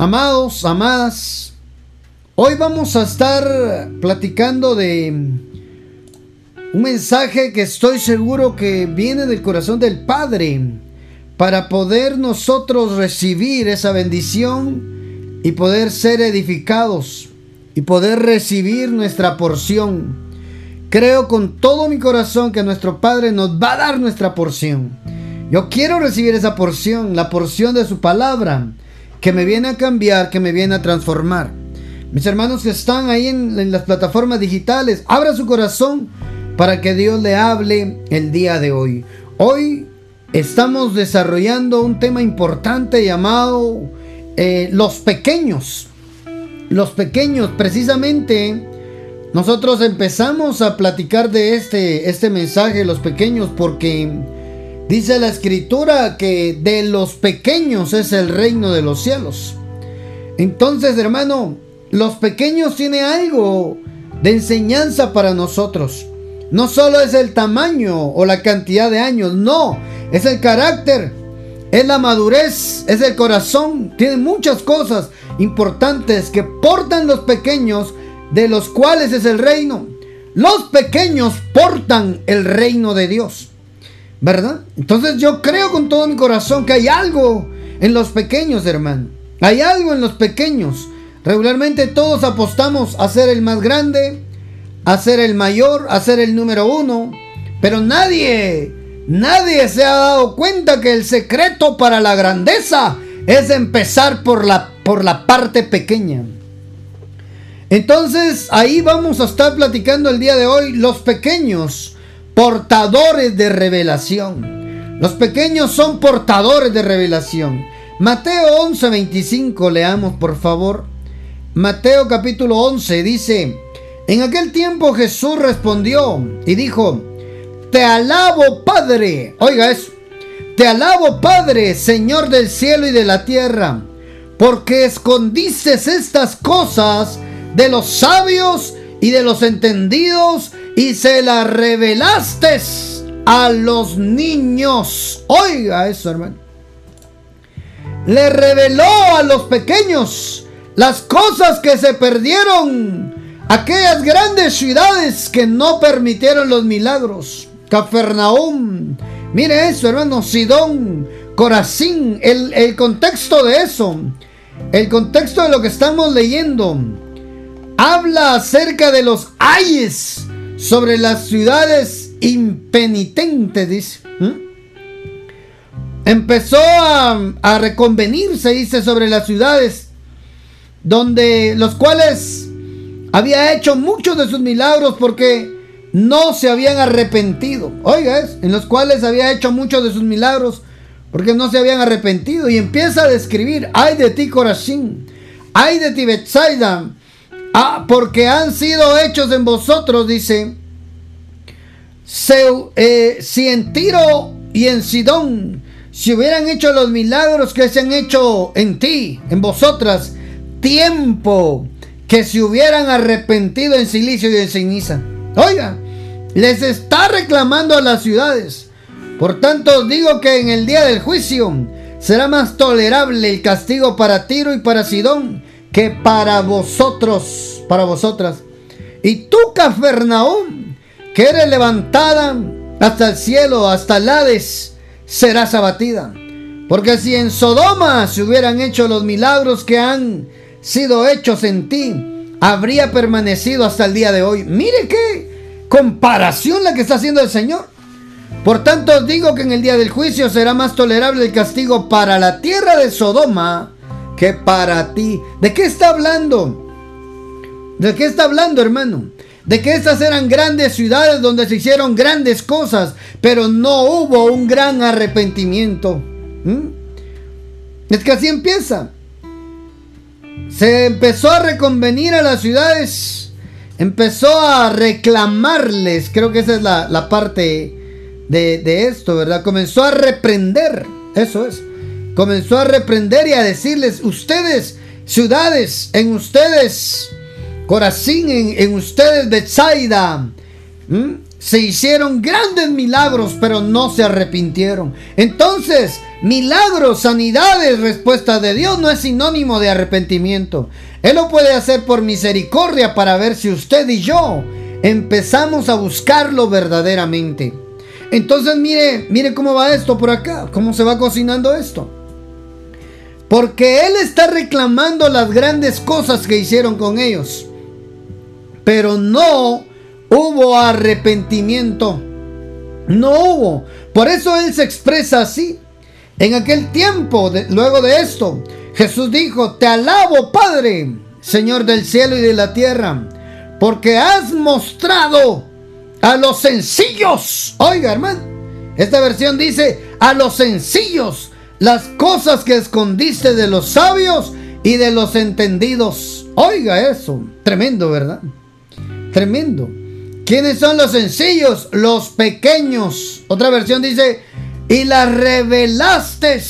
Amados, amadas, hoy vamos a estar platicando de un mensaje que estoy seguro que viene del corazón del Padre para poder nosotros recibir esa bendición y poder ser edificados y poder recibir nuestra porción. Creo con todo mi corazón que nuestro Padre nos va a dar nuestra porción. Yo quiero recibir esa porción, la porción de su palabra que me viene a cambiar, que me viene a transformar. Mis hermanos que están ahí en, las plataformas digitales, abra su corazón para que Dios le hable el día de hoy. Hoy estamos desarrollando un tema importante llamado eh, los pequeños. Los pequeños, precisamente, nosotros empezamos a platicar de este, este mensaje, los pequeños, porque Dice la escritura que de los pequeños es el reino de los cielos. Entonces, hermano, los pequeños tienen algo de enseñanza para nosotros. No solo es el tamaño o la cantidad de años, no, es el carácter, es la madurez, es el corazón. Tienen muchas cosas importantes que portan los pequeños, de los cuales es el reino. Los pequeños portan el reino de Dios. ¿Verdad? Entonces yo creo con todo mi corazón que hay algo en los pequeños, hermano. Hay algo en los pequeños. Regularmente todos apostamos a ser el más grande, a ser el mayor, a ser el número uno. Pero nadie, nadie se ha dado cuenta que el secreto para la grandeza es empezar por la, por la parte pequeña. Entonces ahí vamos a estar platicando el día de hoy los pequeños portadores de revelación. Los pequeños son portadores de revelación. Mateo 11:25, leamos por favor. Mateo capítulo 11 dice, en aquel tiempo Jesús respondió y dijo, te alabo Padre, oiga eso, te alabo Padre, Señor del cielo y de la tierra, porque escondiste estas cosas de los sabios y de los entendidos y se la revelaste a los niños. Oiga eso, hermano. Le reveló a los pequeños las cosas que se perdieron. Aquellas grandes ciudades que no permitieron los milagros. Cafarnaum. Mire eso, hermano. Sidón, Corazín. El, el contexto de eso. El contexto de lo que estamos leyendo. Habla acerca de los ayes sobre las ciudades impenitentes, dice. Empezó a, reconvenirse, dice, sobre las ciudades donde los cuales había hecho muchos de sus milagros porque no se habían arrepentido. Oiga, en los cuales había hecho muchos de sus milagros porque no se habían arrepentido. Y empieza a describir, ay de ti Corazín, ay de ti Betsaida, Ah, porque han sido hechos en vosotros, dice. Eh, si en Tiro y en Sidón se hubieran hecho los milagros que se han hecho en ti, en vosotras, tiempo que se hubieran arrepentido en silicio y en ceniza. Oiga, les está reclamando a las ciudades. Por tanto, digo que en el día del juicio será más tolerable el castigo para Tiro y para Sidón que para vosotros, para vosotras. Y tú, Cafarnaúm, que eres levantada hasta el cielo, hasta el Hades, serás abatida. Porque si en Sodoma se hubieran hecho los milagros que han sido hechos en ti, habría permanecido hasta el día de hoy. Mire qué comparación la que está haciendo el Señor. Por tanto os digo que en el día del juicio será más tolerable el castigo para la tierra de Sodoma que para ti. ¿De qué está hablando? ¿De qué está hablando, hermano? De que estas eran grandes ciudades donde se hicieron grandes cosas, pero no hubo un gran arrepentimiento. ¿Mm? Es que así empieza. Se empezó a reconvenir a las ciudades, empezó a reclamarles, creo que esa es la, parte de, de esto, ¿verdad? Comenzó a reprender, eso es comenzó a reprender y a decirles, ustedes, ciudades, en ustedes, Corazín, en, ustedes, Betsaida, se hicieron grandes milagros, pero no se arrepintieron. Entonces, milagros, sanidades, respuesta de Dios no es sinónimo de arrepentimiento. Él lo puede hacer por misericordia para ver si usted y yo empezamos a buscarlo verdaderamente. Entonces, mire, mire cómo va esto por acá, cómo se va cocinando esto. Porque Él está reclamando las grandes cosas que hicieron con ellos. Pero no hubo arrepentimiento. No hubo. Por eso Él se expresa así. En aquel tiempo, luego de esto, Jesús dijo, te alabo Padre, Señor del cielo y de la tierra, porque has mostrado a los sencillos. Oiga, hermano, esta versión dice, a los sencillos, las cosas que escondiste de los sabios y de los entendidos. Oiga eso, tremendo, ¿verdad? Tremendo. ¿Quiénes son los sencillos? Los pequeños. Otra versión dice, y las revelaste.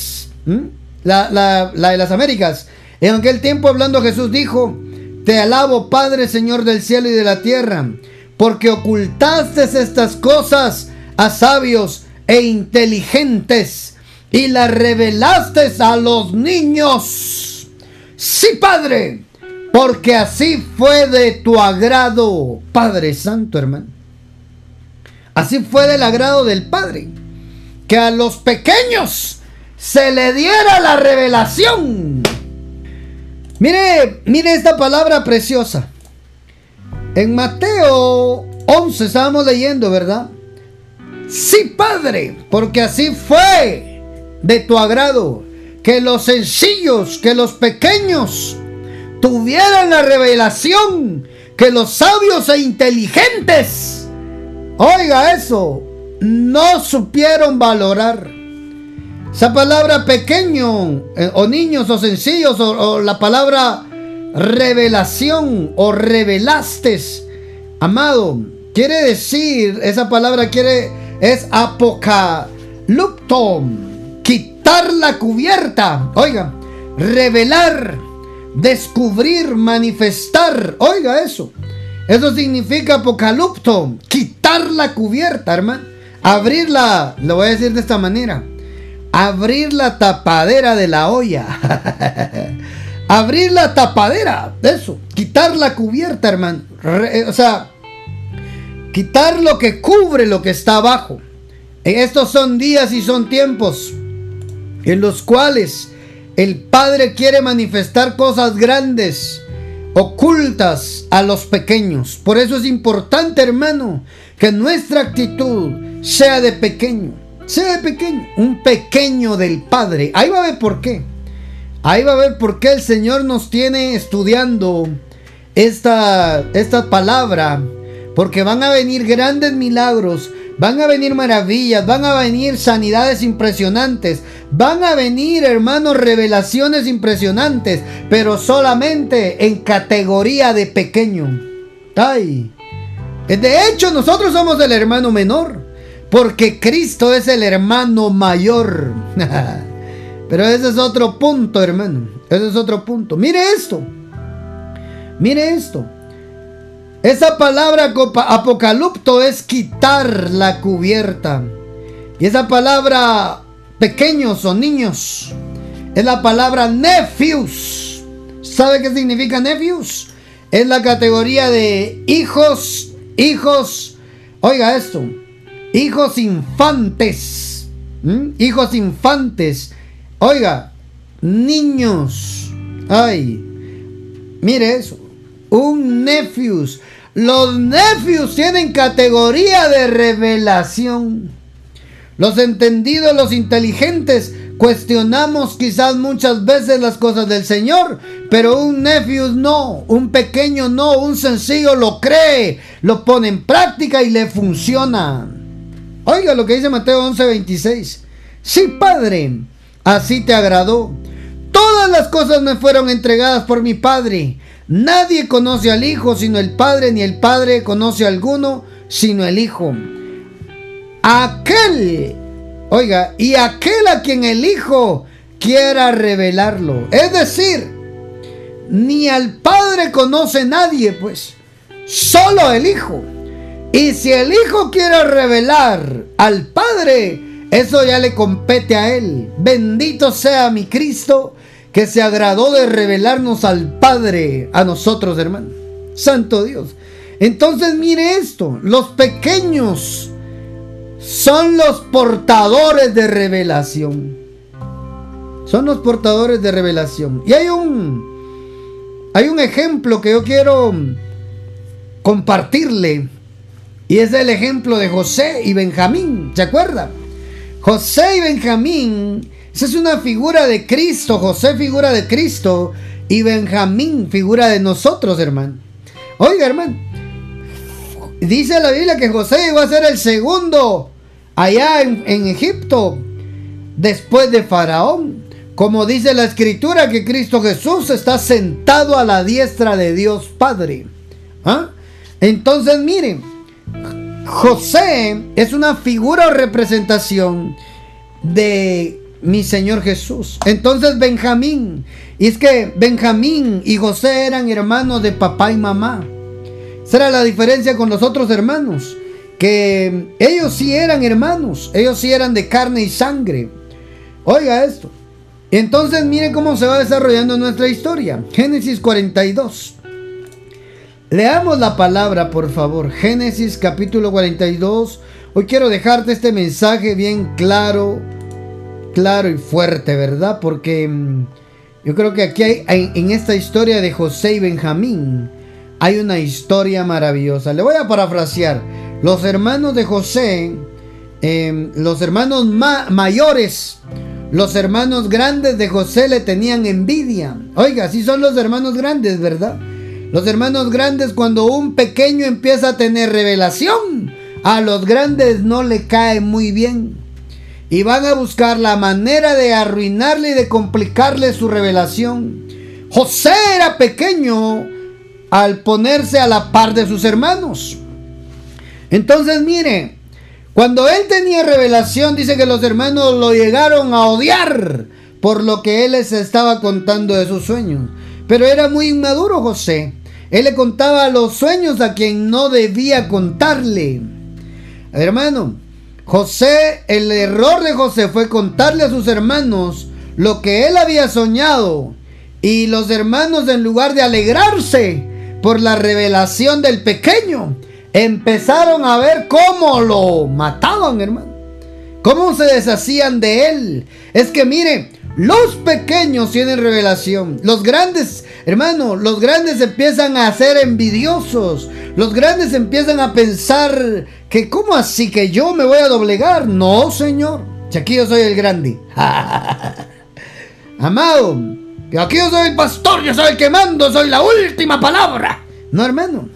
La, la, la, de las Américas. En aquel tiempo hablando Jesús dijo, te alabo Padre Señor del cielo y de la tierra, porque ocultaste estas cosas a sabios e inteligentes y las revelaste a los niños. Sí, Padre, porque así fue de tu agrado, Padre Santo, hermano. Así fue del agrado del Padre, que a los pequeños se le diera la revelación. Mire, mire esta palabra preciosa. En Mateo 11 estábamos leyendo, ¿verdad? Sí, Padre, porque así fue de tu agrado que los sencillos, que los pequeños tuvieran la revelación que los sabios e inteligentes, oiga eso, no supieron valorar. Esa palabra pequeño, eh, o niños, o sencillos, o, la palabra revelación, o revelastes, amado, quiere decir, esa palabra quiere, es apocalupto, quitar la cubierta, oiga, revelar descubrir, manifestar. Oiga eso. Eso significa apocalipto, quitar la cubierta, hermano. Abrirla, lo voy a decir de esta manera. Abrir la tapadera de la olla. Abrir la tapadera, eso. Quitar la cubierta, hermano. Eh, o sea, quitar lo que cubre lo que está abajo. Estos son días y son tiempos en los cuales el Padre quiere manifestar cosas grandes, ocultas a los pequeños. Por eso es importante, hermano, que nuestra actitud sea de pequeño. Sea de pequeño. Un pequeño del Padre. Ahí va a ver por qué. Ahí va a ver por qué el Señor nos tiene estudiando esta, esta palabra. Porque van a venir grandes milagros Van a venir maravillas, van a venir sanidades impresionantes, van a venir, hermanos, revelaciones impresionantes, pero solamente en categoría de pequeño. Ay. De hecho, nosotros somos el hermano menor, porque Cristo es el hermano mayor. pero ese es otro punto, hermano. Ese es otro punto. Mire esto. Mire esto. Esa palabra apocalipto es quitar la cubierta. Y esa palabra pequeños o niños es la palabra nephews. ¿Sabe qué significa nephews? Es la categoría de hijos, hijos, oiga esto, hijos infantes. Hijos infantes. Oiga, niños. Ay, mire eso. Un nephews. Los nephews tienen categoría de revelación. Los entendidos, los inteligentes, cuestionamos quizás muchas veces las cosas del Señor, pero un nephew no, un pequeño no, un sencillo lo cree, lo pone en práctica y le funciona. Oiga lo que dice Mateo 11:26. Sí, Padre, así te agradó. Todas las cosas me fueron entregadas por mi Padre. Nadie conoce al Hijo sino el Padre, ni el Padre conoce a alguno sino el Hijo. Aquel, oiga, y aquel a quien el Hijo quiera revelarlo. Es decir, ni al Padre conoce nadie, pues, solo el Hijo. Y si el Hijo quiere revelar al Padre, eso ya le compete a Él. Bendito sea mi Cristo que se agradó de revelarnos al Padre, a nosotros, hermano. Santo Dios. Entonces mire esto, los pequeños son los portadores de revelación. Son los portadores de revelación. Y hay un hay un ejemplo que yo quiero compartirle y es el ejemplo de José y Benjamín, ¿se acuerda? José y Benjamín, esa es una figura de Cristo, José figura de Cristo y Benjamín figura de nosotros, hermano. Oiga, hermano, dice la Biblia que José iba a ser el segundo allá en, Egipto, después de Faraón. Como dice la escritura que Cristo Jesús está sentado a la diestra de Dios Padre. ¿Ah? Entonces miren, José es una figura o representación de mi Señor Jesús. Entonces Benjamín, y es que Benjamín y José eran hermanos de papá y mamá. Esa era la diferencia con los otros hermanos, que ellos sí eran hermanos, ellos sí eran de carne y sangre. Oiga esto. Entonces miren cómo se va desarrollando nuestra historia. Génesis 42. Leamos la palabra, por favor. Génesis capítulo 42. Hoy quiero dejarte este mensaje bien claro, claro y fuerte, ¿verdad? Porque mm, yo creo que aquí hay, en esta historia de José y Benjamín, hay una historia maravillosa. Le voy a parafrasear. Los hermanos de José, em, los hermanos mayores, los hermanos grandes de José le tenían envidia. Oiga, así son los hermanos grandes, ¿verdad? Los hermanos grandes cuando un pequeño empieza a tener revelación, a los grandes no le cae muy bien. Y van a buscar la manera de arruinarle y de complicarle su revelación. José era pequeño al ponerse a la par de sus hermanos. Entonces mire, cuando él tenía revelación, dice que los hermanos lo llegaron a odiar por lo que él les estaba contando de sus sueños. Pero era muy inmaduro José. Él le contaba los sueños a quien no debía contarle. Hermano, José, el error de José fue contarle a sus hermanos lo que él había soñado. Y los hermanos, en lugar de alegrarse por la revelación del pequeño, empezaron a ver cómo lo mataban, hermano. Cómo se deshacían de él. Es que mire, los pequeños tienen revelación. Los grandes, hermano, los grandes empiezan a ser envidiosos. Los grandes empiezan a pensar que, ¿cómo así que yo me voy a doblegar? No, Señor. Si aquí yo soy el grande. Amado, aquí yo soy el pastor, yo soy el que mando, soy la última palabra. No, hermano.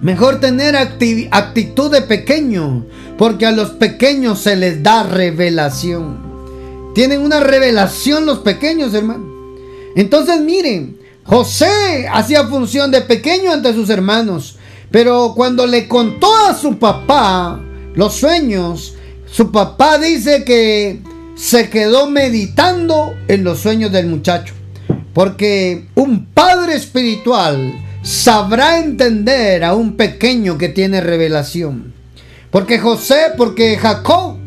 Mejor tener actitud de pequeño, porque a los pequeños se les da revelación. Tienen una revelación los pequeños, hermano. Entonces miren, José hacía función de pequeño ante sus hermanos. Pero cuando le contó a su papá los sueños, su papá dice que se quedó meditando en los sueños del muchacho. Porque un padre espiritual sabrá entender a un pequeño que tiene revelación. Porque José, porque Jacob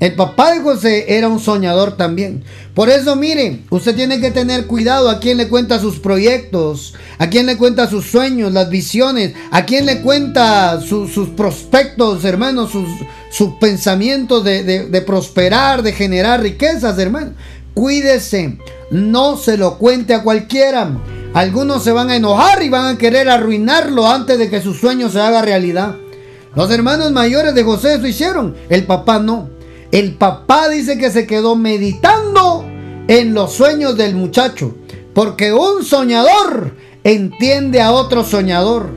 el papá de José era un soñador también. Por eso, mire, usted tiene que tener cuidado a quién le cuenta sus proyectos, a quién le cuenta sus sueños, las visiones, a quién le cuenta sus prospectos, hermanos, sus, sus pensamientos de, de prosperar, de generar riquezas, hermano. Cuídese, no se lo cuente a cualquiera. Algunos se van a enojar y van a querer arruinarlo antes de que su sueño se haga realidad. Los hermanos mayores de José eso hicieron, el papá no. El papá dice que se quedó meditando en los sueños del muchacho, porque un soñador entiende a otro soñador.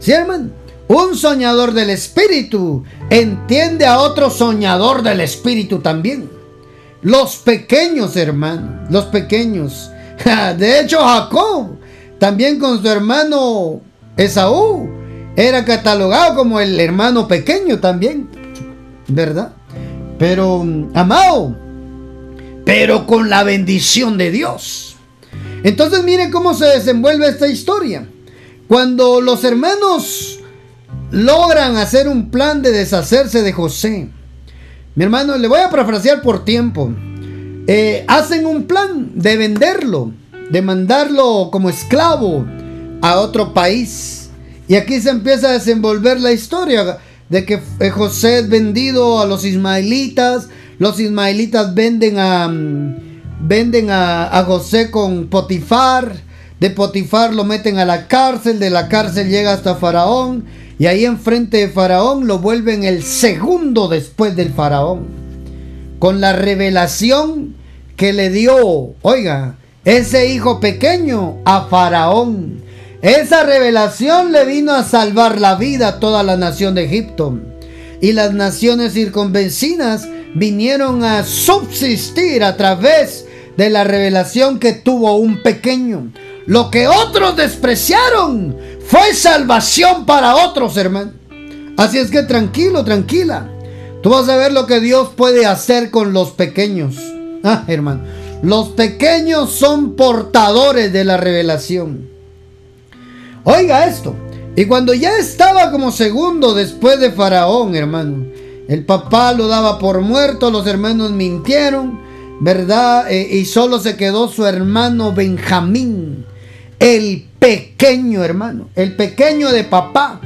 ¿Sí, hermano? Un soñador del espíritu entiende a otro soñador del espíritu también. Los pequeños, hermano, los pequeños. De hecho, Jacob, también con su hermano Esaú, era catalogado como el hermano pequeño también. ¿Verdad? Pero, amado, pero con la bendición de Dios. Entonces miren cómo se desenvuelve esta historia. Cuando los hermanos logran hacer un plan de deshacerse de José. Mi hermano, le voy a parafrasear por tiempo. Eh, hacen un plan de venderlo, de mandarlo como esclavo a otro país. Y aquí se empieza a desenvolver la historia de que eh, José es vendido a los ismaelitas. Los ismaelitas venden a, mm, venden a, José con Potifar. De Potifar lo meten a la cárcel. De la cárcel llega hasta Faraón. Y ahí enfrente de Faraón lo vuelven el segundo después del Faraón. Con la revelación que le dio, oiga, ese hijo pequeño a Faraón. Esa revelación le vino a salvar la vida a toda la nación de Egipto. Y las naciones circunvecinas vinieron a subsistir a través de la revelación que tuvo un pequeño. Lo que otros despreciaron fue salvación para otros, hermano. Así es que tranquilo, tranquila. Tú vas a ver lo que Dios puede hacer con los pequeños. Ah, hermano. Los pequeños son portadores de la revelación. Oiga esto. Y cuando ya estaba como segundo después de Faraón, hermano, el papá lo daba por muerto, los hermanos mintieron, ¿verdad? Eh, y solo se quedó su hermano Benjamín, el pequeño hermano, el pequeño de papá.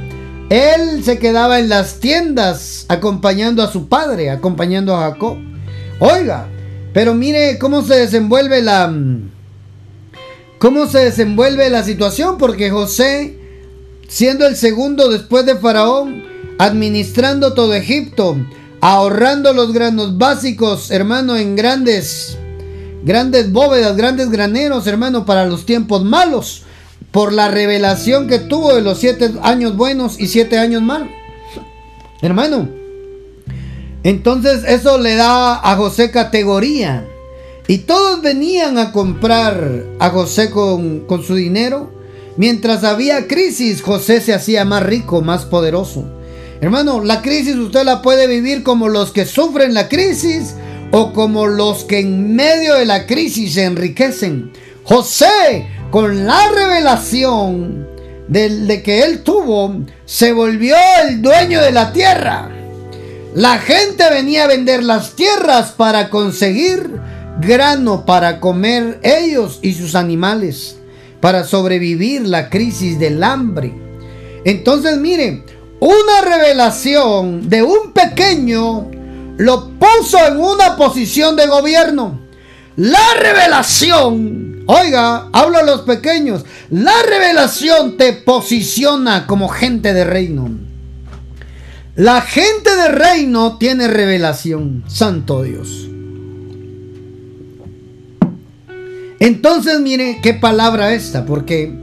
Él se quedaba en las tiendas acompañando a su padre, acompañando a Jacob. Oiga, pero mire cómo se desenvuelve la cómo se desenvuelve la situación porque José siendo el segundo después de Faraón, administrando todo Egipto, ahorrando los granos básicos, hermano, en grandes grandes bóvedas, grandes graneros, hermano, para los tiempos malos, por la revelación que tuvo de los siete años buenos y siete años malos. Hermano, entonces eso le da a José categoría. Y todos venían a comprar a José con, con su dinero. Mientras había crisis, José se hacía más rico, más poderoso. Hermano, la crisis usted la puede vivir como los que sufren la crisis o como los que en medio de la crisis se enriquecen. José, con la revelación de, de que él tuvo, se volvió el dueño de la tierra. La gente venía a vender las tierras para conseguir grano para comer ellos y sus animales, para sobrevivir la crisis del hambre. Entonces, miren, una revelación de un pequeño lo puso en una posición de gobierno. La revelación, oiga, hablo a los pequeños, la revelación te posiciona como gente de reino. La gente de reino tiene revelación, santo Dios. Entonces mire qué palabra esta, porque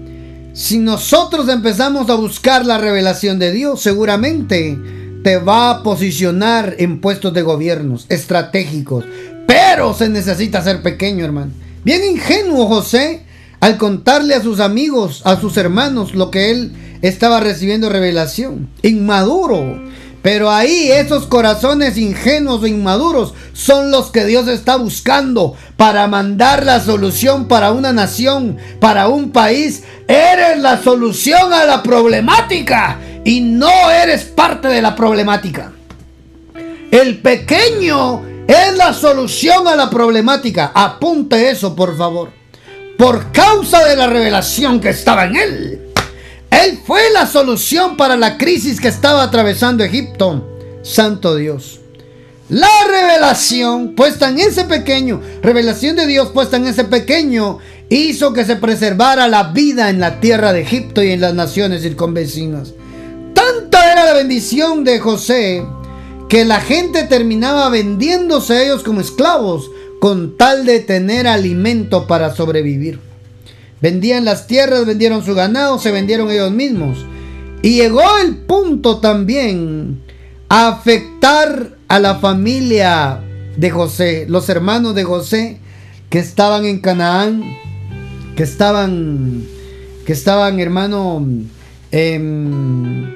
si nosotros empezamos a buscar la revelación de Dios, seguramente te va a posicionar en puestos de gobiernos estratégicos, pero se necesita ser pequeño, hermano. Bien ingenuo José al contarle a sus amigos, a sus hermanos, lo que él estaba recibiendo revelación. Inmaduro pero ahí esos corazones ingenuos o inmaduros son los que Dios está buscando para mandar la solución para una nación, para un país. Eres la solución a la problemática y no eres parte de la problemática. El pequeño es la solución a la problemática. Apunte eso, por favor. Por causa de la revelación que estaba en él. Él fue la solución para la crisis que estaba atravesando Egipto. Santo Dios. La revelación puesta en ese pequeño, revelación de Dios puesta en ese pequeño, hizo que se preservara la vida en la tierra de Egipto y en las naciones circunvecinas. Tanta era la bendición de José que la gente terminaba vendiéndose a ellos como esclavos con tal de tener alimento para sobrevivir. Vendían las tierras, vendieron su ganado, se vendieron ellos mismos. Y llegó el punto también a afectar a la familia de José, los hermanos de José que estaban en Canaán, que estaban, que estaban, hermano, em,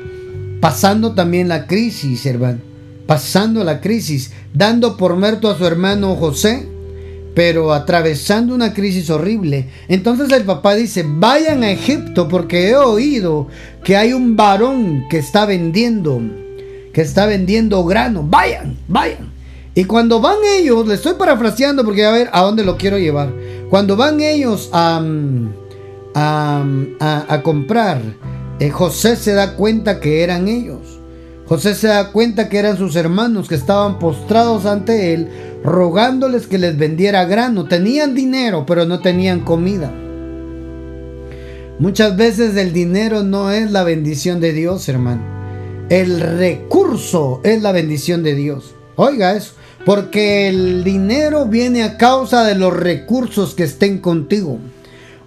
pasando también la crisis, hermano, pasando la crisis, dando por muerto a su hermano José, pero atravesando una crisis horrible. Entonces el papá dice, vayan a Egipto porque he oído que hay un varón que está vendiendo, que está vendiendo grano. Vayan, vayan. Y cuando van ellos, le estoy parafraseando porque a ver a dónde lo quiero llevar. Cuando van ellos a, a, comprar, eh, José se da cuenta que eran ellos. José se da cuenta que eran sus hermanos que estaban postrados ante él, rogándoles que les vendiera grano. Tenían dinero, pero no tenían comida. Muchas veces el dinero no es la bendición de Dios, hermano. El recurso es la bendición de Dios. Oiga eso, porque el dinero viene a causa de los recursos que estén contigo.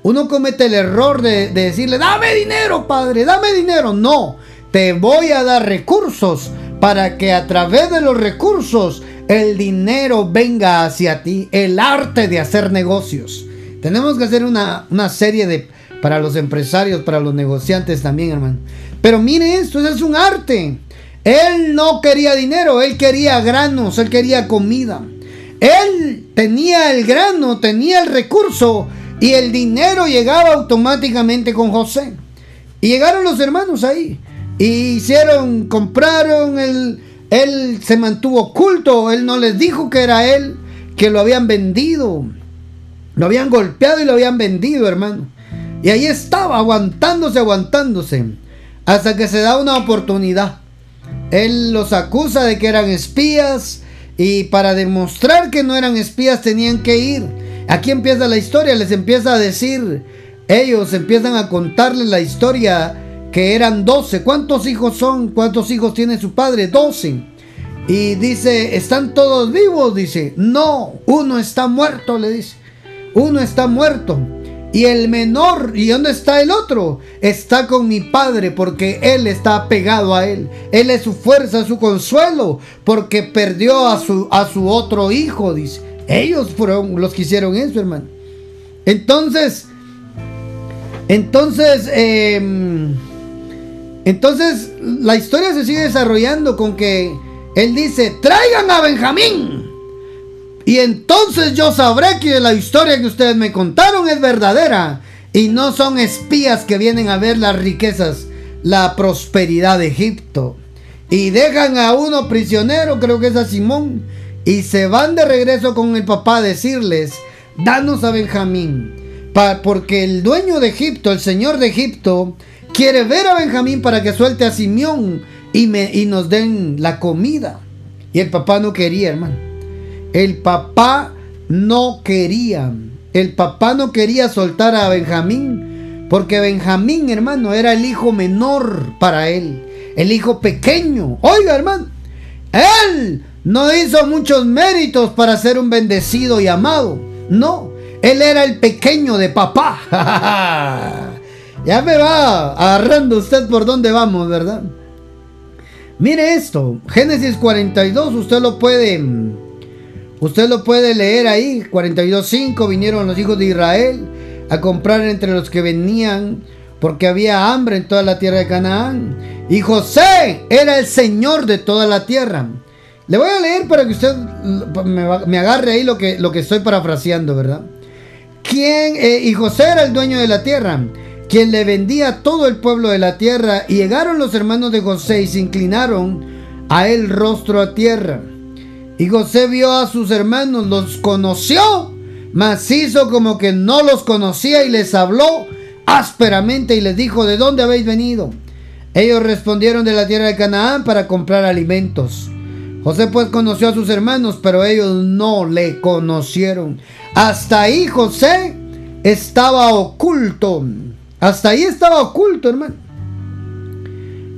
Uno comete el error de, de decirle, dame dinero, padre, dame dinero. No, te voy a dar recursos para que a través de los recursos el dinero venga hacia ti, el arte de hacer negocios. Tenemos que hacer una, serie de para los empresarios, para los negociantes también, hermano. Pero mire esto, es un arte. Él no quería dinero, él quería granos, él quería comida. Él tenía el grano, tenía el recurso y el dinero llegaba automáticamente con José. Y llegaron los hermanos ahí. Y hicieron, compraron, él, él se mantuvo oculto, él no les dijo que era él, que lo habían vendido. Lo habían golpeado y lo habían vendido, hermano. Y ahí estaba, aguantándose, aguantándose. Hasta que se da una oportunidad. Él los acusa de que eran espías. Y para demostrar que no eran espías tenían que ir. Aquí empieza la historia. Les empieza a decir. Ellos empiezan a contarles la historia que eran doce. ¿Cuántos hijos son? ¿Cuántos hijos tiene su padre? Doce. Y dice, ¿están todos vivos? Dice, no, uno está muerto, le dice. Uno está muerto. Y el menor, ¿y dónde está el otro? Está con mi padre porque él está pegado a él. Él es su fuerza, su consuelo, porque perdió a su, a su otro hijo, dice. Ellos fueron los que hicieron eso, hermano. Entonces, entonces, eh, entonces la historia se sigue desarrollando con que él dice, traigan a Benjamín. Y entonces yo sabré que la historia que ustedes me contaron es verdadera. Y no son espías que vienen a ver las riquezas, la prosperidad de Egipto. Y dejan a uno prisionero, creo que es a Simón. Y se van de regreso con el papá a decirles, danos a Benjamín. porque el dueño de Egipto, el señor de Egipto, quiere ver a Benjamín para que suelte a Simeón y, me, y nos den la comida. Y el papá no quería, hermano. El papá no quería. El papá no quería soltar a Benjamín. Porque Benjamín, hermano, era el hijo menor para él. El hijo pequeño. Oiga, hermano. Él no hizo muchos méritos para ser un bendecido y amado. No. Él era el pequeño de papá. Ya me va agarrando usted por dónde vamos, ¿verdad? Mire esto, Génesis 42, usted lo puede usted lo puede leer ahí, 42:5 vinieron los hijos de Israel a comprar entre los que venían porque había hambre en toda la tierra de Canaán y José era el señor de toda la tierra. Le voy a leer para que usted me, agarre ahí lo que, lo que estoy parafraseando, ¿verdad? ¿Quién? Eh, y José era el dueño de la tierra quien le vendía a todo el pueblo de la tierra, y llegaron los hermanos de José y se inclinaron a él rostro a tierra. Y José vio a sus hermanos, los conoció, mas hizo como que no los conocía y les habló ásperamente y les dijo, ¿de dónde habéis venido? Ellos respondieron de la tierra de Canaán para comprar alimentos. José pues conoció a sus hermanos, pero ellos no le conocieron. Hasta ahí José estaba oculto hasta ahí estaba oculto, hermano.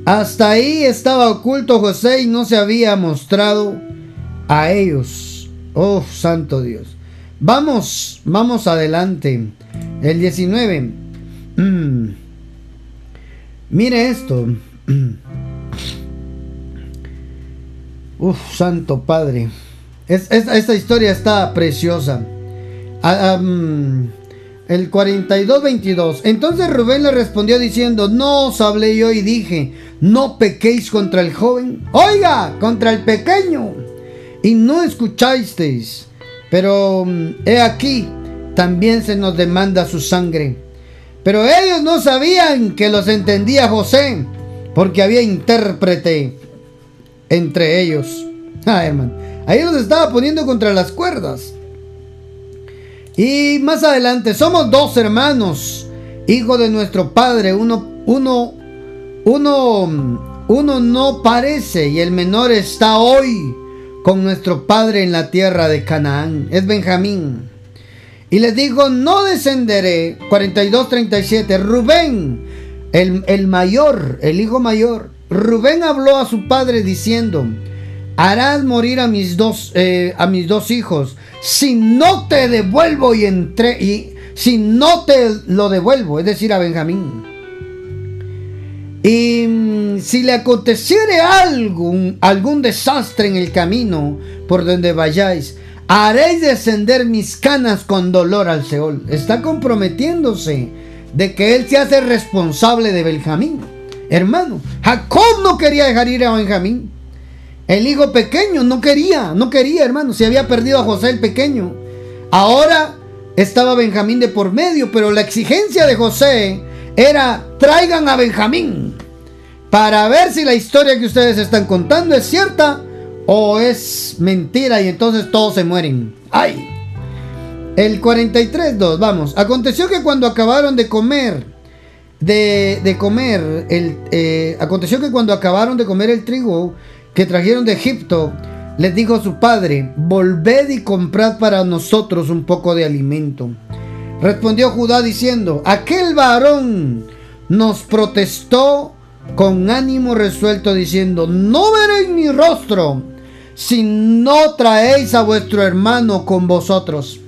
Hasta ahí estaba oculto José y no se había mostrado a ellos. Oh, santo Dios. Vamos, vamos adelante. El 19. Mm. Mire esto. Uf, santo Padre. esta historia está preciosa. Ah, el 42-22. Entonces Rubén le respondió diciendo, no os hablé yo y dije, no pequéis contra el joven. Oiga, contra el pequeño. Y no escuchasteis. Pero mm, he aquí, también se nos demanda su sangre. Pero ellos no sabían que los entendía José, porque había intérprete entre ellos. Ah, hermano. Ahí los estaba poniendo contra las cuerdas. Y más adelante, somos dos hermanos, hijos de nuestro padre. Uno, uno, uno, uno no parece y el menor está hoy con nuestro padre en la tierra de Canaán. Es Benjamín. Y les dijo, no descenderé. 42-37. Rubén, el, el mayor, el hijo mayor. Rubén habló a su padre diciendo, harás morir a mis dos, eh, a mis dos hijos, si no te devuelvo y entre y si no te lo devuelvo, es decir, a Benjamín. Y mm, si le aconteciere algún, algún desastre en el camino por donde vayáis, haréis descender mis canas con dolor al Seol. Está comprometiéndose de que él se hace responsable de Benjamín. Hermano, Jacob no quería dejar ir a Benjamín. El hijo pequeño no quería, no quería, hermano. Se había perdido a José el pequeño. Ahora estaba Benjamín de por medio, pero la exigencia de José era traigan a Benjamín para ver si la historia que ustedes están contando es cierta o es mentira y entonces todos se mueren. ¡Ay! El 43.2, vamos. Aconteció que cuando acabaron de comer, de, comer, el, eh, aconteció que cuando acabaron de comer el trigo, que trajeron de Egipto, les dijo su padre, volved y comprad para nosotros un poco de alimento. Respondió Judá diciendo, aquel varón nos protestó con ánimo resuelto diciendo, no veréis mi rostro si no traéis a vuestro hermano con vosotros.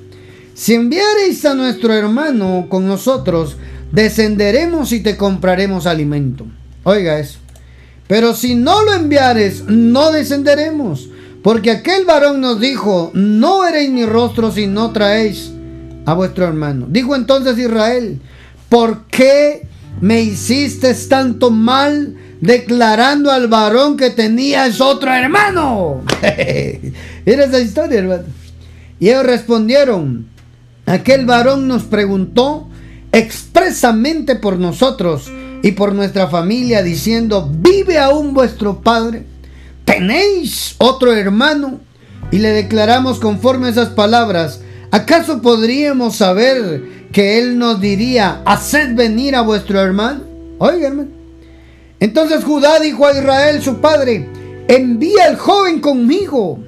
Si enviareis a nuestro hermano con nosotros, descenderemos y te compraremos alimento. Oiga eso. Pero si no lo enviares, no descenderemos. Porque aquel varón nos dijo, no veréis mi rostro si no traéis a vuestro hermano. Dijo entonces Israel, ¿por qué me hiciste tanto mal declarando al varón que tenías otro hermano? Era esa historia, hermano. Y ellos respondieron, aquel varón nos preguntó expresamente por nosotros y por nuestra familia, diciendo, ¿vive aún vuestro padre? ¿Tenéis otro hermano? Y le declaramos conforme a esas palabras, ¿acaso podríamos saber que él nos diría, haced venir a vuestro hermano? Oiga, hermano. Entonces Judá dijo a Israel, su padre, envía al joven conmigo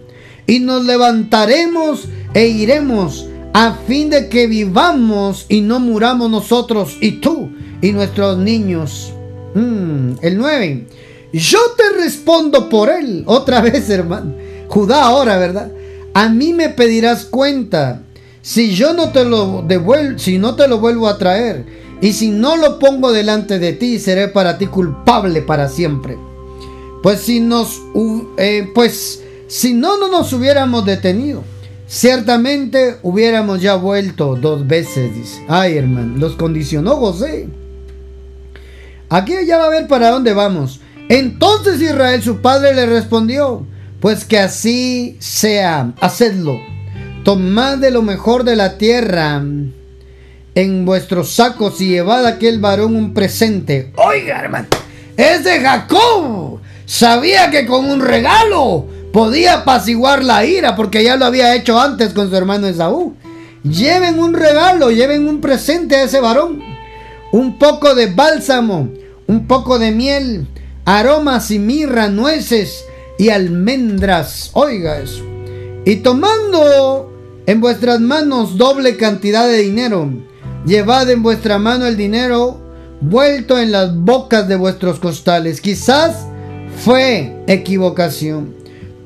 y nos levantaremos e iremos a fin de que vivamos y no muramos nosotros y tú y nuestros niños. Mm, el 9. Yo te respondo por él. Otra vez, hermano. Judá ahora, ¿verdad? A mí me pedirás cuenta. Si yo no te lo devuelvo, si no te lo vuelvo a traer, y si no lo pongo delante de ti, seré para ti culpable para siempre. Pues si nos, eh, pues si no, no nos hubiéramos detenido. Ciertamente hubiéramos ya vuelto dos veces, dice. Ay, hermano, los condicionó José. Aquí ya va a ver para dónde vamos. Entonces Israel, su padre, le respondió, pues que así sea, hacedlo. Tomad de lo mejor de la tierra en vuestros sacos y llevad a aquel varón un presente. Oiga, hermano, es de Jacob. Sabía que con un regalo podía apaciguar la ira porque ya lo había hecho antes con su hermano Esaú. Lleven un regalo, lleven un presente a ese varón un poco de bálsamo, un poco de miel, aromas y mirra, nueces y almendras. Oiga eso. Y tomando en vuestras manos doble cantidad de dinero, llevad en vuestra mano el dinero vuelto en las bocas de vuestros costales. Quizás fue equivocación.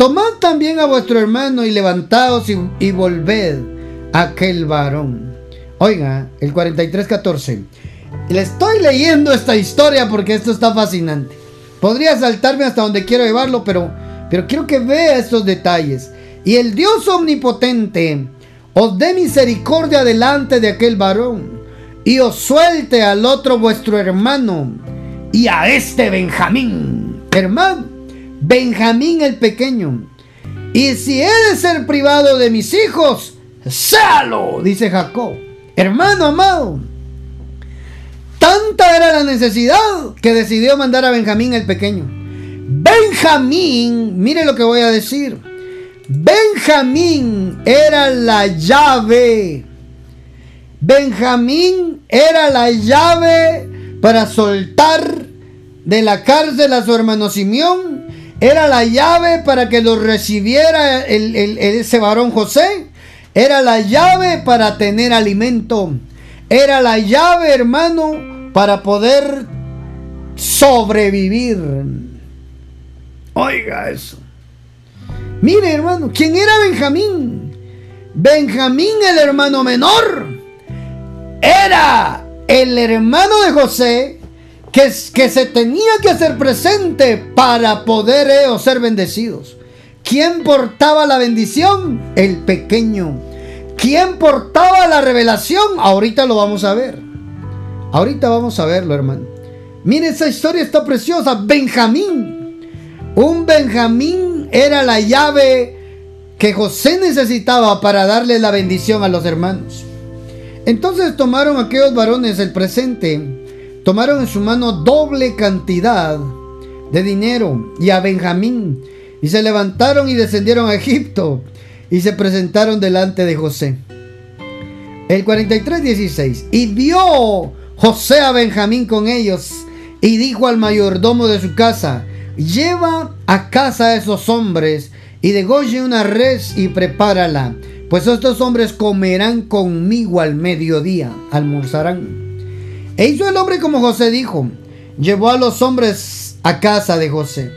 Tomad también a vuestro hermano y levantaos y, y volved a aquel varón. Oiga, el 43.14. Le estoy leyendo esta historia porque esto está fascinante. Podría saltarme hasta donde quiero llevarlo, pero, pero quiero que vea estos detalles. Y el Dios omnipotente os dé misericordia delante de aquel varón y os suelte al otro vuestro hermano y a este Benjamín, hermano, Benjamín el pequeño. Y si he de ser privado de mis hijos, séalo, dice Jacob. Hermano amado, tanta era la necesidad que decidió mandar a Benjamín el pequeño. Benjamín, mire lo que voy a decir. Benjamín era la llave. Benjamín era la llave para soltar de la cárcel a su hermano Simeón. Era la llave para que lo recibiera ese varón José. Era la llave para tener alimento. Era la llave, hermano, para poder sobrevivir. Oiga eso. Mire, hermano, ¿quién era Benjamín? Benjamín, el hermano menor, era el hermano de José que, se tenía que hacer presente para poder ellos ser bendecidos. ¿Quién portaba la bendición? El pequeño. ¿Quién portaba la revelación? Ahorita lo vamos a ver. Ahorita vamos a verlo, hermano. Mire, esa historia está preciosa. Benjamín. Un Benjamín era la llave que José necesitaba para darle la bendición a los hermanos. Entonces tomaron aquellos varones el presente, tomaron en su mano doble cantidad de dinero y a Benjamín, y se levantaron y descendieron a Egipto y se presentaron delante de José. El 43:16. Y vio José a Benjamín con ellos y dijo al mayordomo de su casa, lleva a casa a esos hombres y degolle una res y prepárala, pues estos hombres comerán conmigo al mediodía, almorzarán. E hizo el hombre como José dijo, llevó a los hombres a casa de José.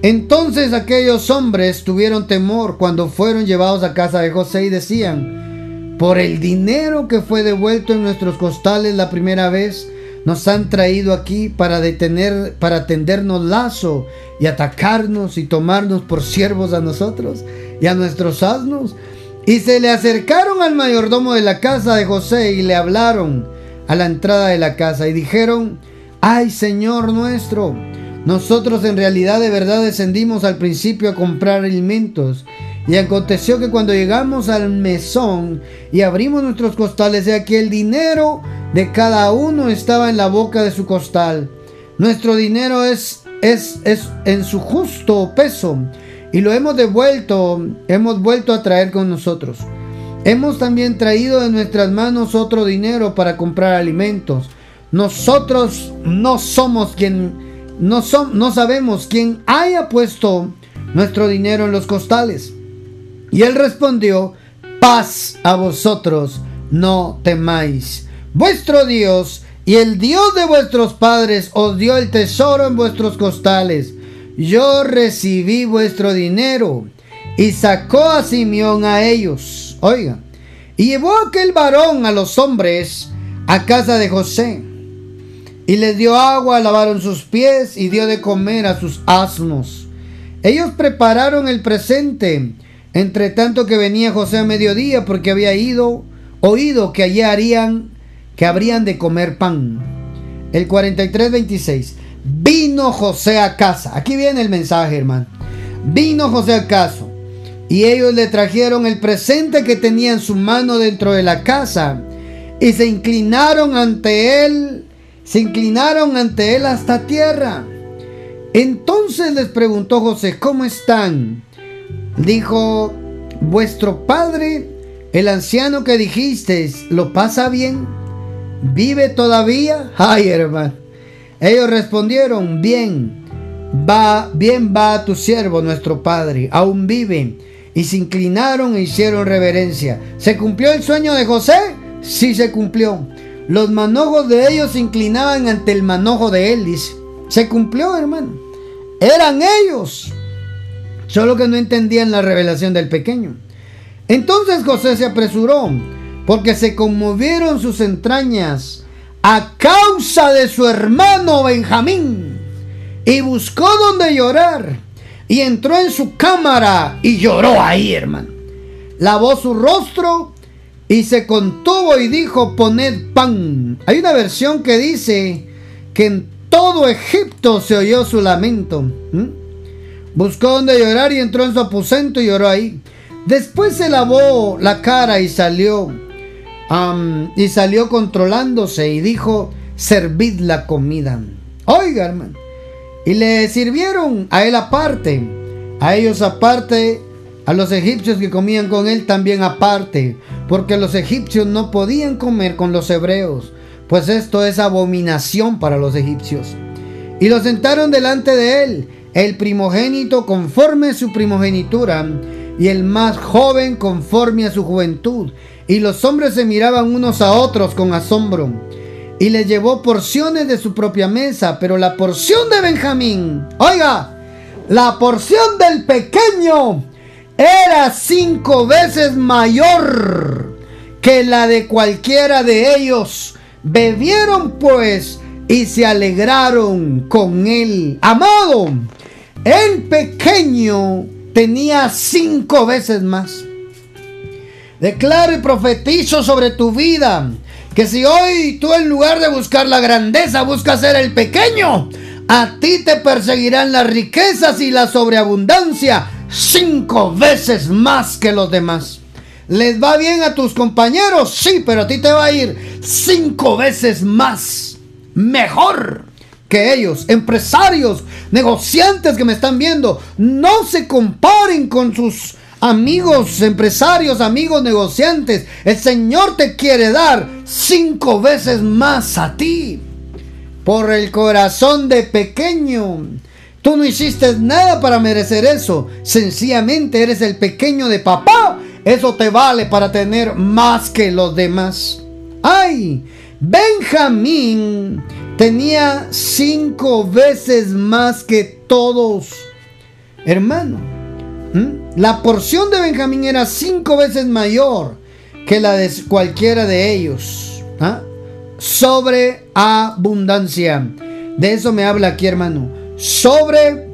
Entonces aquellos hombres tuvieron temor cuando fueron llevados a casa de José y decían, por el dinero que fue devuelto en nuestros costales la primera vez, nos han traído aquí para detener, para tendernos lazo y atacarnos y tomarnos por siervos a nosotros y a nuestros asnos. Y se le acercaron al mayordomo de la casa de José y le hablaron a la entrada de la casa y dijeron, ay Señor nuestro, nosotros en realidad de verdad descendimos al principio a comprar alimentos. Y aconteció que cuando llegamos al mesón y abrimos nuestros costales, de aquí el dinero de cada uno estaba en la boca de su costal. Nuestro dinero es, es, es en su justo peso y lo hemos devuelto, hemos vuelto a traer con nosotros. Hemos también traído de nuestras manos otro dinero para comprar alimentos. Nosotros no somos quien, no, no sabemos quién haya puesto nuestro dinero en los costales. Y él respondió, paz a vosotros, no temáis. Vuestro Dios y el Dios de vuestros padres os dio el tesoro en vuestros costales yo recibí vuestro dinero. Y sacó a Simeón a ellos. Oiga. Y llevó aquel varón a los hombres a casa de José. Y les dio agua, lavaron sus pies y dio de comer a sus asnos. Ellos prepararon el presente, entre tanto que venía José a mediodía, porque había ido, oído que allí harían, que habrían de comer pan. El 43-26. Vino José a casa. Aquí viene el mensaje, hermano. Vino José a casa. Y ellos le trajeron el presente que tenía en su mano dentro de la casa. Y se inclinaron ante él. Se inclinaron ante él hasta tierra. Entonces les preguntó José, ¿cómo están? Dijo, vuestro padre, el anciano que dijisteis, ¿lo pasa bien? ¿Vive todavía? Ay, hermano. Ellos respondieron, bien, va, bien va tu siervo, nuestro padre, aún vive. Y se inclinaron e hicieron reverencia. ¿Se cumplió el sueño de José? Sí se cumplió. Los manojos de ellos se inclinaban ante el manojo de él, dice. Se cumplió, hermano. Eran ellos. Solo que no entendían la revelación del pequeño. Entonces José se apresuró, porque se conmovieron sus entrañas a causa de su hermano Benjamín y buscó donde llorar y entró en su cámara y lloró ahí, hermano. Lavó su rostro y se contuvo y dijo, poned pan. Hay una versión que dice que en todo Egipto se oyó su lamento. Buscó donde llorar y entró en su aposento y lloró ahí. Después se lavó la cara y salió. y salió controlándose y dijo, servid la comida. Oiga, hermano. Y le sirvieron a él aparte, a ellos aparte, a los egipcios que comían con él también aparte, porque los egipcios no podían comer con los hebreos, pues esto es abominación para los egipcios. Y lo sentaron delante de él, el primogénito conforme a su primogenitura, y el más joven conforme a su juventud. Y los hombres se miraban unos a otros con asombro. Y le llevó porciones de su propia mesa, pero la porción de Benjamín, oiga, la porción del pequeño era cinco veces mayor que la de cualquiera de ellos. Bebieron pues y se alegraron con él. Amado, el pequeño tenía cinco veces más. Declaro y profetizo sobre tu vida que si hoy tú en lugar de buscar la grandeza buscas ser el pequeño, a ti te perseguirán las riquezas y la sobreabundancia cinco veces más que los demás. ¿Les va bien a tus compañeros? Sí, pero a ti te va a ir cinco veces más. Mejor que ellos. Empresarios, negociantes que me están viendo, no se comparen con sus amigos empresarios, amigos negociantes. El Señor te quiere dar cinco veces más a ti. Por el corazón de pequeño. Tú no hiciste nada para merecer eso. Sencillamente eres el pequeño de papá. Eso te vale para tener más que los demás. ¡Ay! Benjamín tenía cinco veces más que todos. Hermano, la porción de Benjamín era cinco veces mayor que la de cualquiera de ellos. ¿ah? Sobre abundancia. De eso me habla aquí, hermano. Sobre,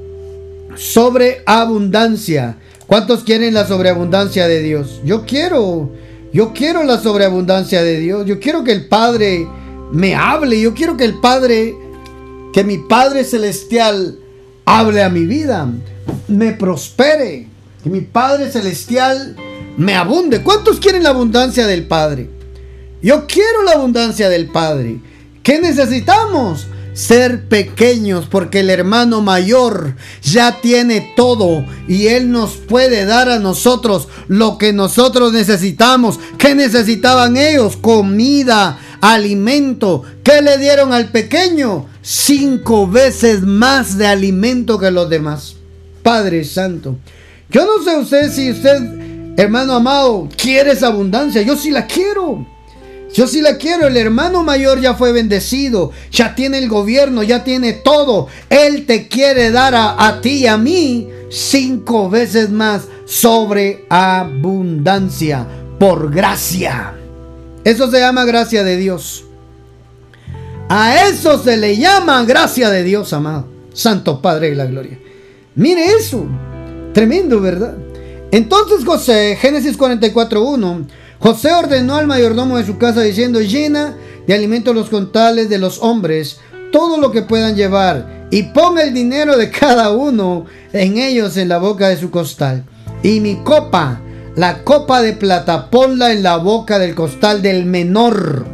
sobre abundancia. ¿Cuántos quieren la sobreabundancia de Dios? Yo quiero. Yo quiero la sobreabundancia de Dios. Yo quiero que el Padre me hable. Yo quiero que el Padre, que mi Padre Celestial hable a mi vida. Me prospere. Que mi Padre Celestial me abunde. ¿Cuántos quieren la abundancia del Padre? Yo quiero la abundancia del Padre. ¿Qué necesitamos? ser pequeños porque el hermano mayor ya tiene todo y él nos puede dar a nosotros lo que nosotros necesitamos. ¿Qué necesitaban ellos? Comida, alimento. ¿Qué le dieron al pequeño? Cinco veces más de alimento que los demás. Padre Santo. Yo no sé usted si usted, hermano amado, quiere esa abundancia. Yo sí la quiero. Yo sí la quiero, el hermano mayor ya fue bendecido, ya tiene el gobierno, ya tiene todo. Él te quiere dar a, ti y a mí cinco veces más sobre abundancia, por gracia. Eso se llama gracia de Dios. A eso se le llama gracia de Dios, amado. Santo Padre de la Gloria. Mire eso. Tremendo, ¿verdad? Entonces José, Génesis 44.1 José ordenó al mayordomo de su casa diciendo, llena de alimento los contales de los hombres, todo lo que puedan llevar, y ponga el dinero de cada uno en ellos en la boca de su costal. Y mi copa, la copa de plata, ponla en la boca del costal del menor,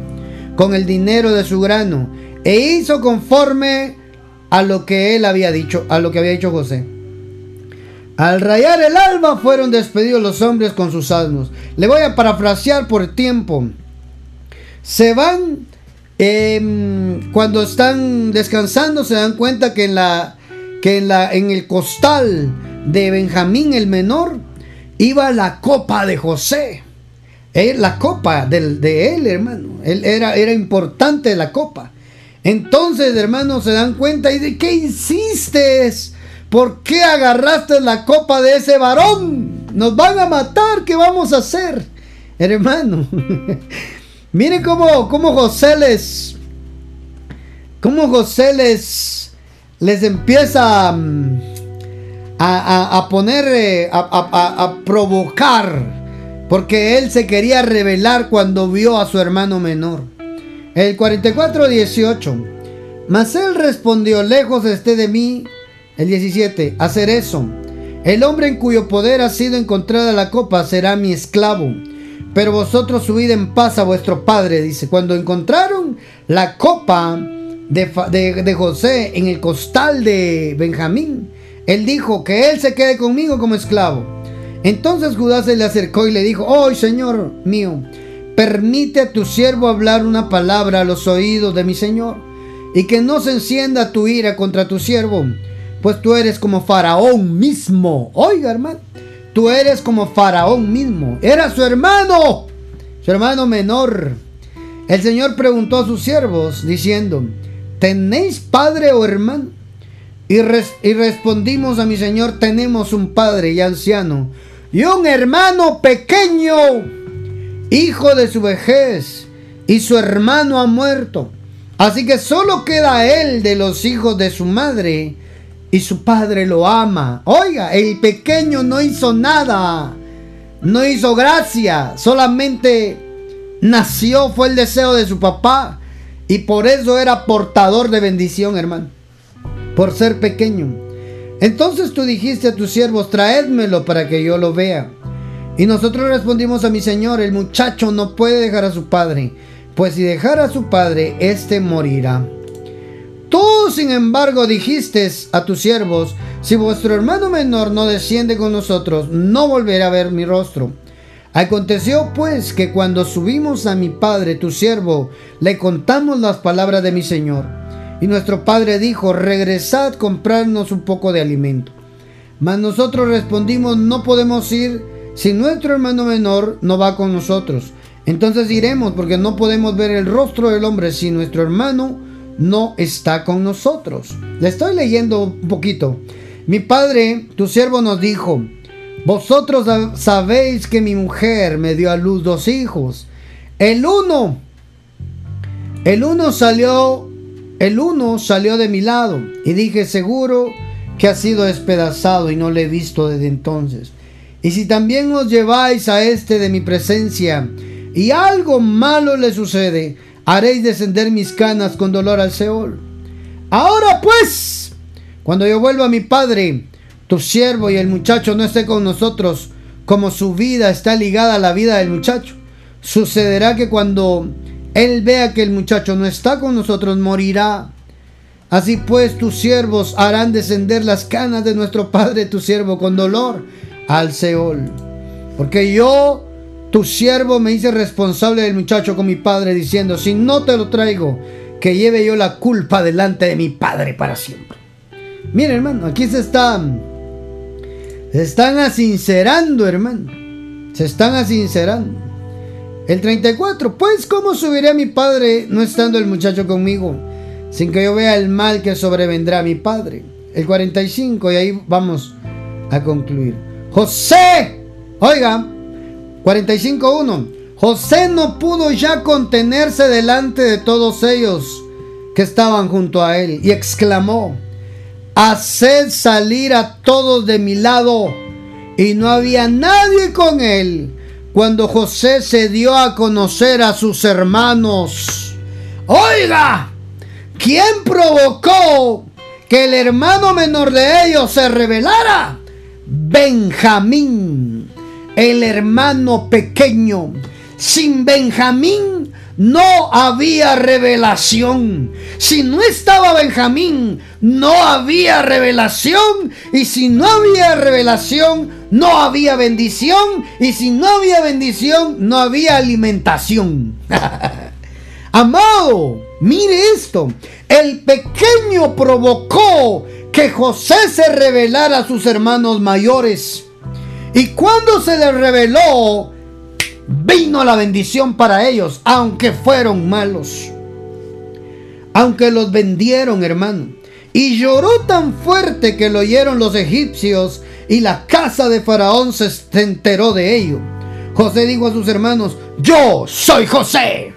con el dinero de su grano. E hizo conforme a lo que él había dicho, a lo que había dicho José. Al rayar el alba fueron despedidos los hombres con sus asnos. Le voy a parafrasear por tiempo. Se van em, cuando están descansando se dan cuenta que en la que en la en el costal de Benjamín el menor iba la copa de José. Eh, la copa de él, hermano. Él era, era importante la copa. Entonces, hermano, se dan cuenta y de qué insistes ¿Por qué agarraste la copa de ese varón? Nos van a matar, ¿qué vamos a hacer? Hermano, miren cómo, cómo José les, cómo José les, les empieza mm, a, a, poner, eh, a, provocar, porque él se quería revelar cuando vio a su hermano menor. El 44-18. Mas él respondió, lejos esté de mí el 17, hacer eso. El hombre en cuyo poder ha sido encontrada la copa será mi esclavo. Pero vosotros subid en paz a vuestro padre, dice. Cuando encontraron la copa de, José en el costal de Benjamín, él dijo que él se quede conmigo como esclavo. Entonces Judá se le acercó y le dijo, oh Señor mío, permite a tu siervo hablar una palabra a los oídos de mi Señor, y que no se encienda tu ira contra tu siervo pues tú eres como Faraón mismo. Oiga, hermano, tú eres como Faraón mismo. Era su hermano, su hermano menor. El Señor preguntó a sus siervos, diciendo, ¿tenéis padre o hermano? Y, y respondimos a mi Señor, tenemos un padre y anciano, y un hermano pequeño, hijo de su vejez, y su hermano ha muerto. Así que solo queda él de los hijos de su madre, y su padre lo ama. Oiga, el pequeño no hizo nada, no hizo gracia, solamente nació, fue el deseo de su papá y por eso era portador de bendición, hermano, por ser pequeño. Entonces tú dijiste a tus siervos, traédmelo para que yo lo vea. Y nosotros respondimos a mi señor, el muchacho no puede dejar a su padre, pues si dejara a su padre, éste morirá. Tú, sin embargo, dijiste a tus siervos, si vuestro hermano menor no desciende con nosotros, no volverá a ver mi rostro. Aconteció pues que cuando subimos a mi padre, tu siervo, le contamos las palabras de mi señor. Y nuestro padre dijo, regresad, comprarnos un poco de alimento. Mas nosotros respondimos, no podemos ir si nuestro hermano menor no va con nosotros. Entonces iremos porque no podemos ver el rostro del hombre si nuestro hermano no está con nosotros. Le estoy leyendo un poquito. Mi padre, tu siervo nos dijo, vosotros sabéis que mi mujer me dio a luz dos hijos. El uno, el uno salió, el uno salió de mi lado y dije, seguro que ha sido despedazado y no le he visto desde entonces. Y si también os lleváis a este de mi presencia y algo malo le sucede, haréis descender mis canas con dolor al Seol. Ahora pues, cuando yo vuelva a mi padre, tu siervo y el muchacho no esté con nosotros, como su vida está ligada a la vida del muchacho, sucederá que cuando él vea que el muchacho no está con nosotros, morirá. Así pues, tus siervos harán descender las canas de nuestro padre, tu siervo, con dolor al Seol. Porque yo tu siervo me hice responsable del muchacho con mi padre, diciendo, si no te lo traigo, que lleve yo la culpa delante de mi padre para siempre. Miren, hermano, aquí se están, se están asincerando, hermano. Se están asincerando. El 34, pues ¿cómo subiré a mi padre no estando el muchacho conmigo? Sin que yo vea el mal que sobrevendrá a mi padre. El 45, y ahí vamos a concluir. José, oiga, 45.1. José no pudo ya contenerse delante de todos ellos que estaban junto a él y exclamó, haced salir a todos de mi lado. Y no había nadie con él cuando José se dio a conocer a sus hermanos. Oiga, ¿quién provocó que el hermano menor de ellos se rebelara? Benjamín el hermano pequeño. Sin Benjamín no había revelación. Si no estaba Benjamín, no había revelación. Y si no había revelación, no había bendición. Y si no había bendición, no había alimentación. Amado, mire esto. El pequeño provocó que José se revelara a sus hermanos mayores. Y cuando se les reveló, vino la bendición para ellos, aunque fueron malos. Aunque los vendieron, hermano. Y lloró tan fuerte que lo oyeron los egipcios y la casa de Faraón se enteró de ello. José dijo a sus hermanos, yo soy José.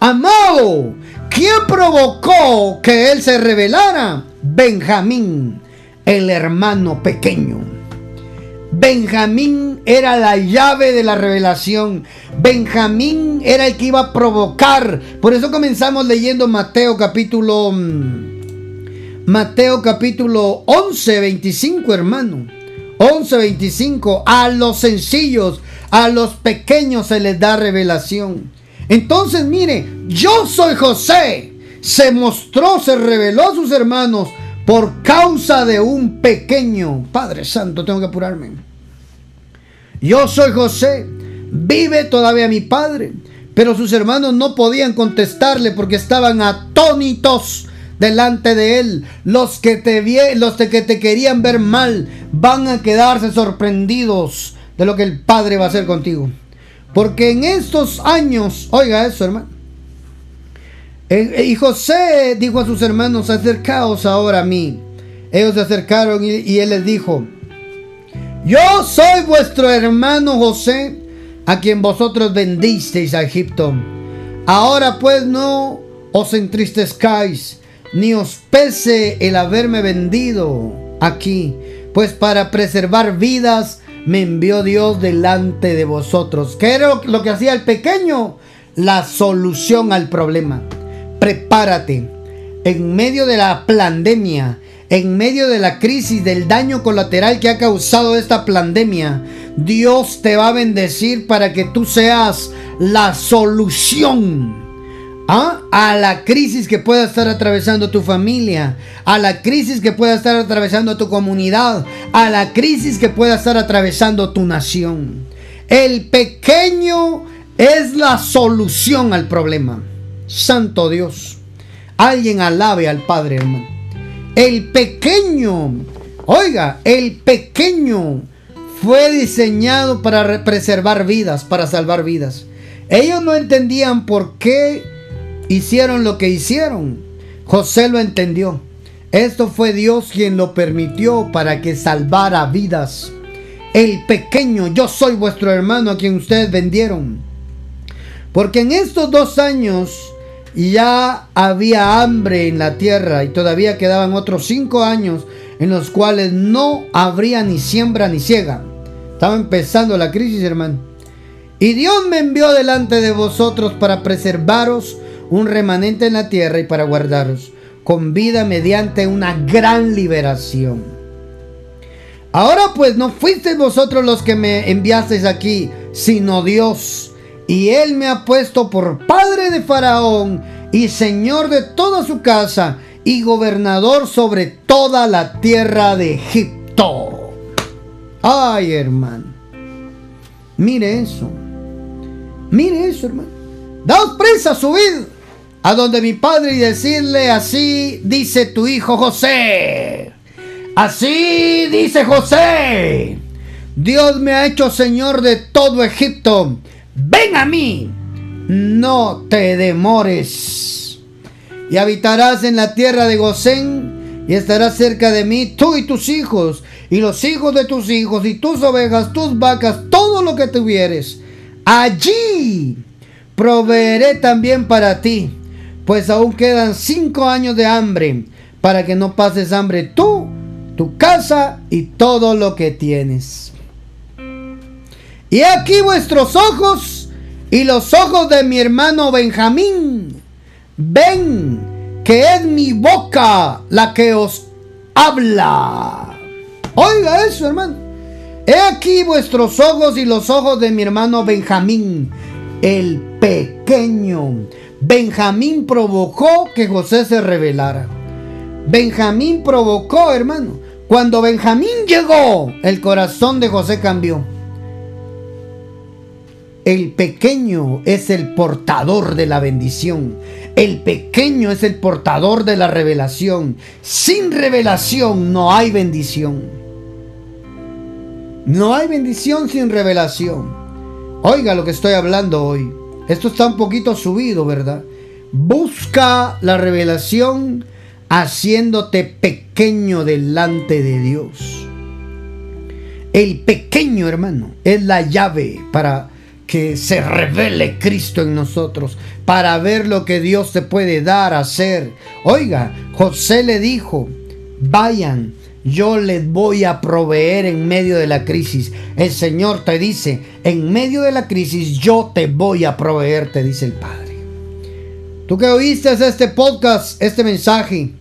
Amado, ¿quién provocó que él se revelara? Benjamín, el hermano pequeño. Benjamín era la llave de la revelación. Benjamín era el que iba a provocar. Por eso comenzamos leyendo Mateo capítulo mm, Mateo capítulo 11, 25, hermano. 11:25, a los sencillos, a los pequeños se les da revelación. Entonces, mire, yo soy José. Se mostró, se reveló a sus hermanos por causa de un pequeño. Padre Santo, tengo que apurarme. Yo soy José. Vive todavía mi padre. Pero sus hermanos no podían contestarle porque estaban atónitos delante de él. Los que te los que te querían ver mal van a quedarse sorprendidos de lo que el Padre va a hacer contigo. Porque en estos años, oiga eso, hermano. Eh, eh, y José dijo a sus hermanos, acercaos ahora a mí. Ellos se acercaron y, él les dijo, yo soy vuestro hermano José, a quien vosotros vendisteis a Egipto. Ahora pues no os entristezcáis ni os pese el haberme vendido aquí, pues para preservar vidas me envió Dios delante de vosotros. ¿Qué era lo que hacía el pequeño? La solución al problema. Prepárate. En medio de la pandemia, en medio de la crisis, del daño colateral que ha causado esta pandemia, Dios te va a bendecir para que tú seas la solución ¿Ah? a la crisis que pueda estar atravesando tu familia, a la crisis que pueda estar atravesando tu comunidad, a la crisis que pueda estar atravesando tu nación. El pequeño es la solución al problema. Santo Dios. Alguien alabe al Padre, hermano. El pequeño, oiga, el pequeño fue diseñado para preservar vidas, para salvar vidas. Ellos no entendían por qué hicieron lo que hicieron. José lo entendió. Esto fue Dios quien lo permitió para que salvara vidas. El pequeño, yo soy vuestro hermano a quien ustedes vendieron. Porque en estos dos años ya había hambre en la tierra y todavía quedaban otros cinco años en los cuales no habría ni siembra ni ciega. Estaba empezando la crisis, hermano. Y Dios me envió delante de vosotros para preservaros un remanente en la tierra y para guardaros con vida mediante una gran liberación. Ahora pues no fuisteis vosotros los que me enviasteis aquí, sino Dios. Y Él me ha puesto por padre de Faraón y señor de toda su casa y gobernador sobre toda la tierra de Egipto. Ay, hermano. Mire eso. Mire eso, hermano. Daos prisa, subid a donde mi padre y decirle así dice tu hijo José. Así dice José. Dios me ha hecho Señor de todo Egipto. Ven a mí. No te demores. Y habitarás en la tierra de Gosén y estarás cerca de mí tú y tus hijos y los hijos de tus hijos y tus ovejas, tus vacas, todo lo que tuvieres. Allí proveeré también para ti pues aún quedan cinco años de hambre para que no pases hambre tú, tu casa y todo lo que tienes. Y aquí vuestros ojos y los ojos de mi hermano Benjamín. Ven que es mi boca la que os habla. Oiga eso, hermano. He aquí vuestros ojos y los ojos de mi hermano Benjamín, el pequeño Benjamín provocó que José se rebelara. Benjamín provocó, hermano. Cuando Benjamín llegó, el corazón de José cambió. El pequeño es el portador de la bendición. El pequeño es el portador de la revelación. Sin revelación no hay bendición. No hay bendición sin revelación. Oiga lo que estoy hablando hoy. Esto está un poquito subido, ¿verdad? Busca la revelación haciéndote pequeño delante de Dios. El pequeño, hermano, es la llave para que se revele Cristo en nosotros, para ver lo que Dios te puede dar, hacer. Oiga, José le dijo, vayan, yo les voy a proveer en medio de la crisis. El Señor te dice, en medio de la crisis yo te voy a proveer, te dice el Padre. Tú que oíste este podcast, este mensaje,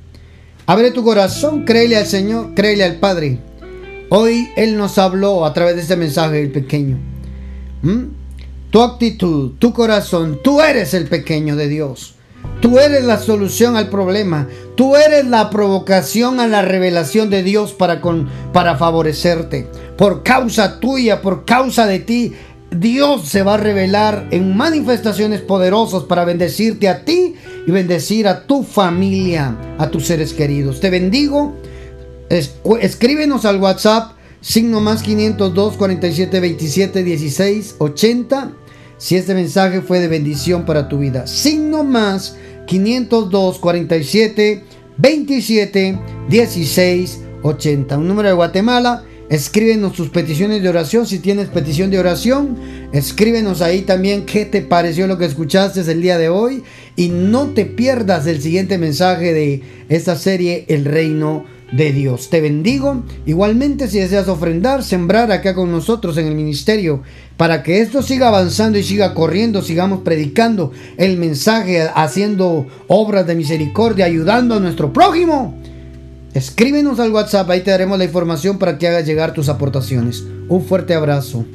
abre tu corazón, créele al Señor, créele al Padre. Hoy Él nos habló a través de este mensaje el pequeño. ¿Mm? Tu actitud, tu corazón, tú eres el pequeño de Dios. Tú eres la solución al problema. Tú eres la provocación a la revelación de Dios para, para favorecerte. Por causa tuya, por causa de ti, Dios se va a revelar en manifestaciones poderosas para bendecirte a ti y bendecir a tu familia, a tus seres queridos. Te bendigo. escríbenos al WhatsApp signo más 502 47 27 16 80 si este mensaje fue de bendición para tu vida. Signo más 502 47 27 16 80. Un número de Guatemala Escríbenos tus peticiones de oración. Si tienes petición de oración, escríbenos ahí también qué te pareció lo que escuchaste el día de hoy. Y no te pierdas el siguiente mensaje de esta serie, El Reino de Dios. Te bendigo. Igualmente, si deseas ofrendar, sembrar acá con nosotros en el ministerio, para que esto siga avanzando y siga corriendo, sigamos predicando el mensaje, haciendo obras de misericordia, ayudando a nuestro prójimo. Escríbenos al WhatsApp, ahí te daremos la información para que hagas llegar tus aportaciones. Un fuerte abrazo.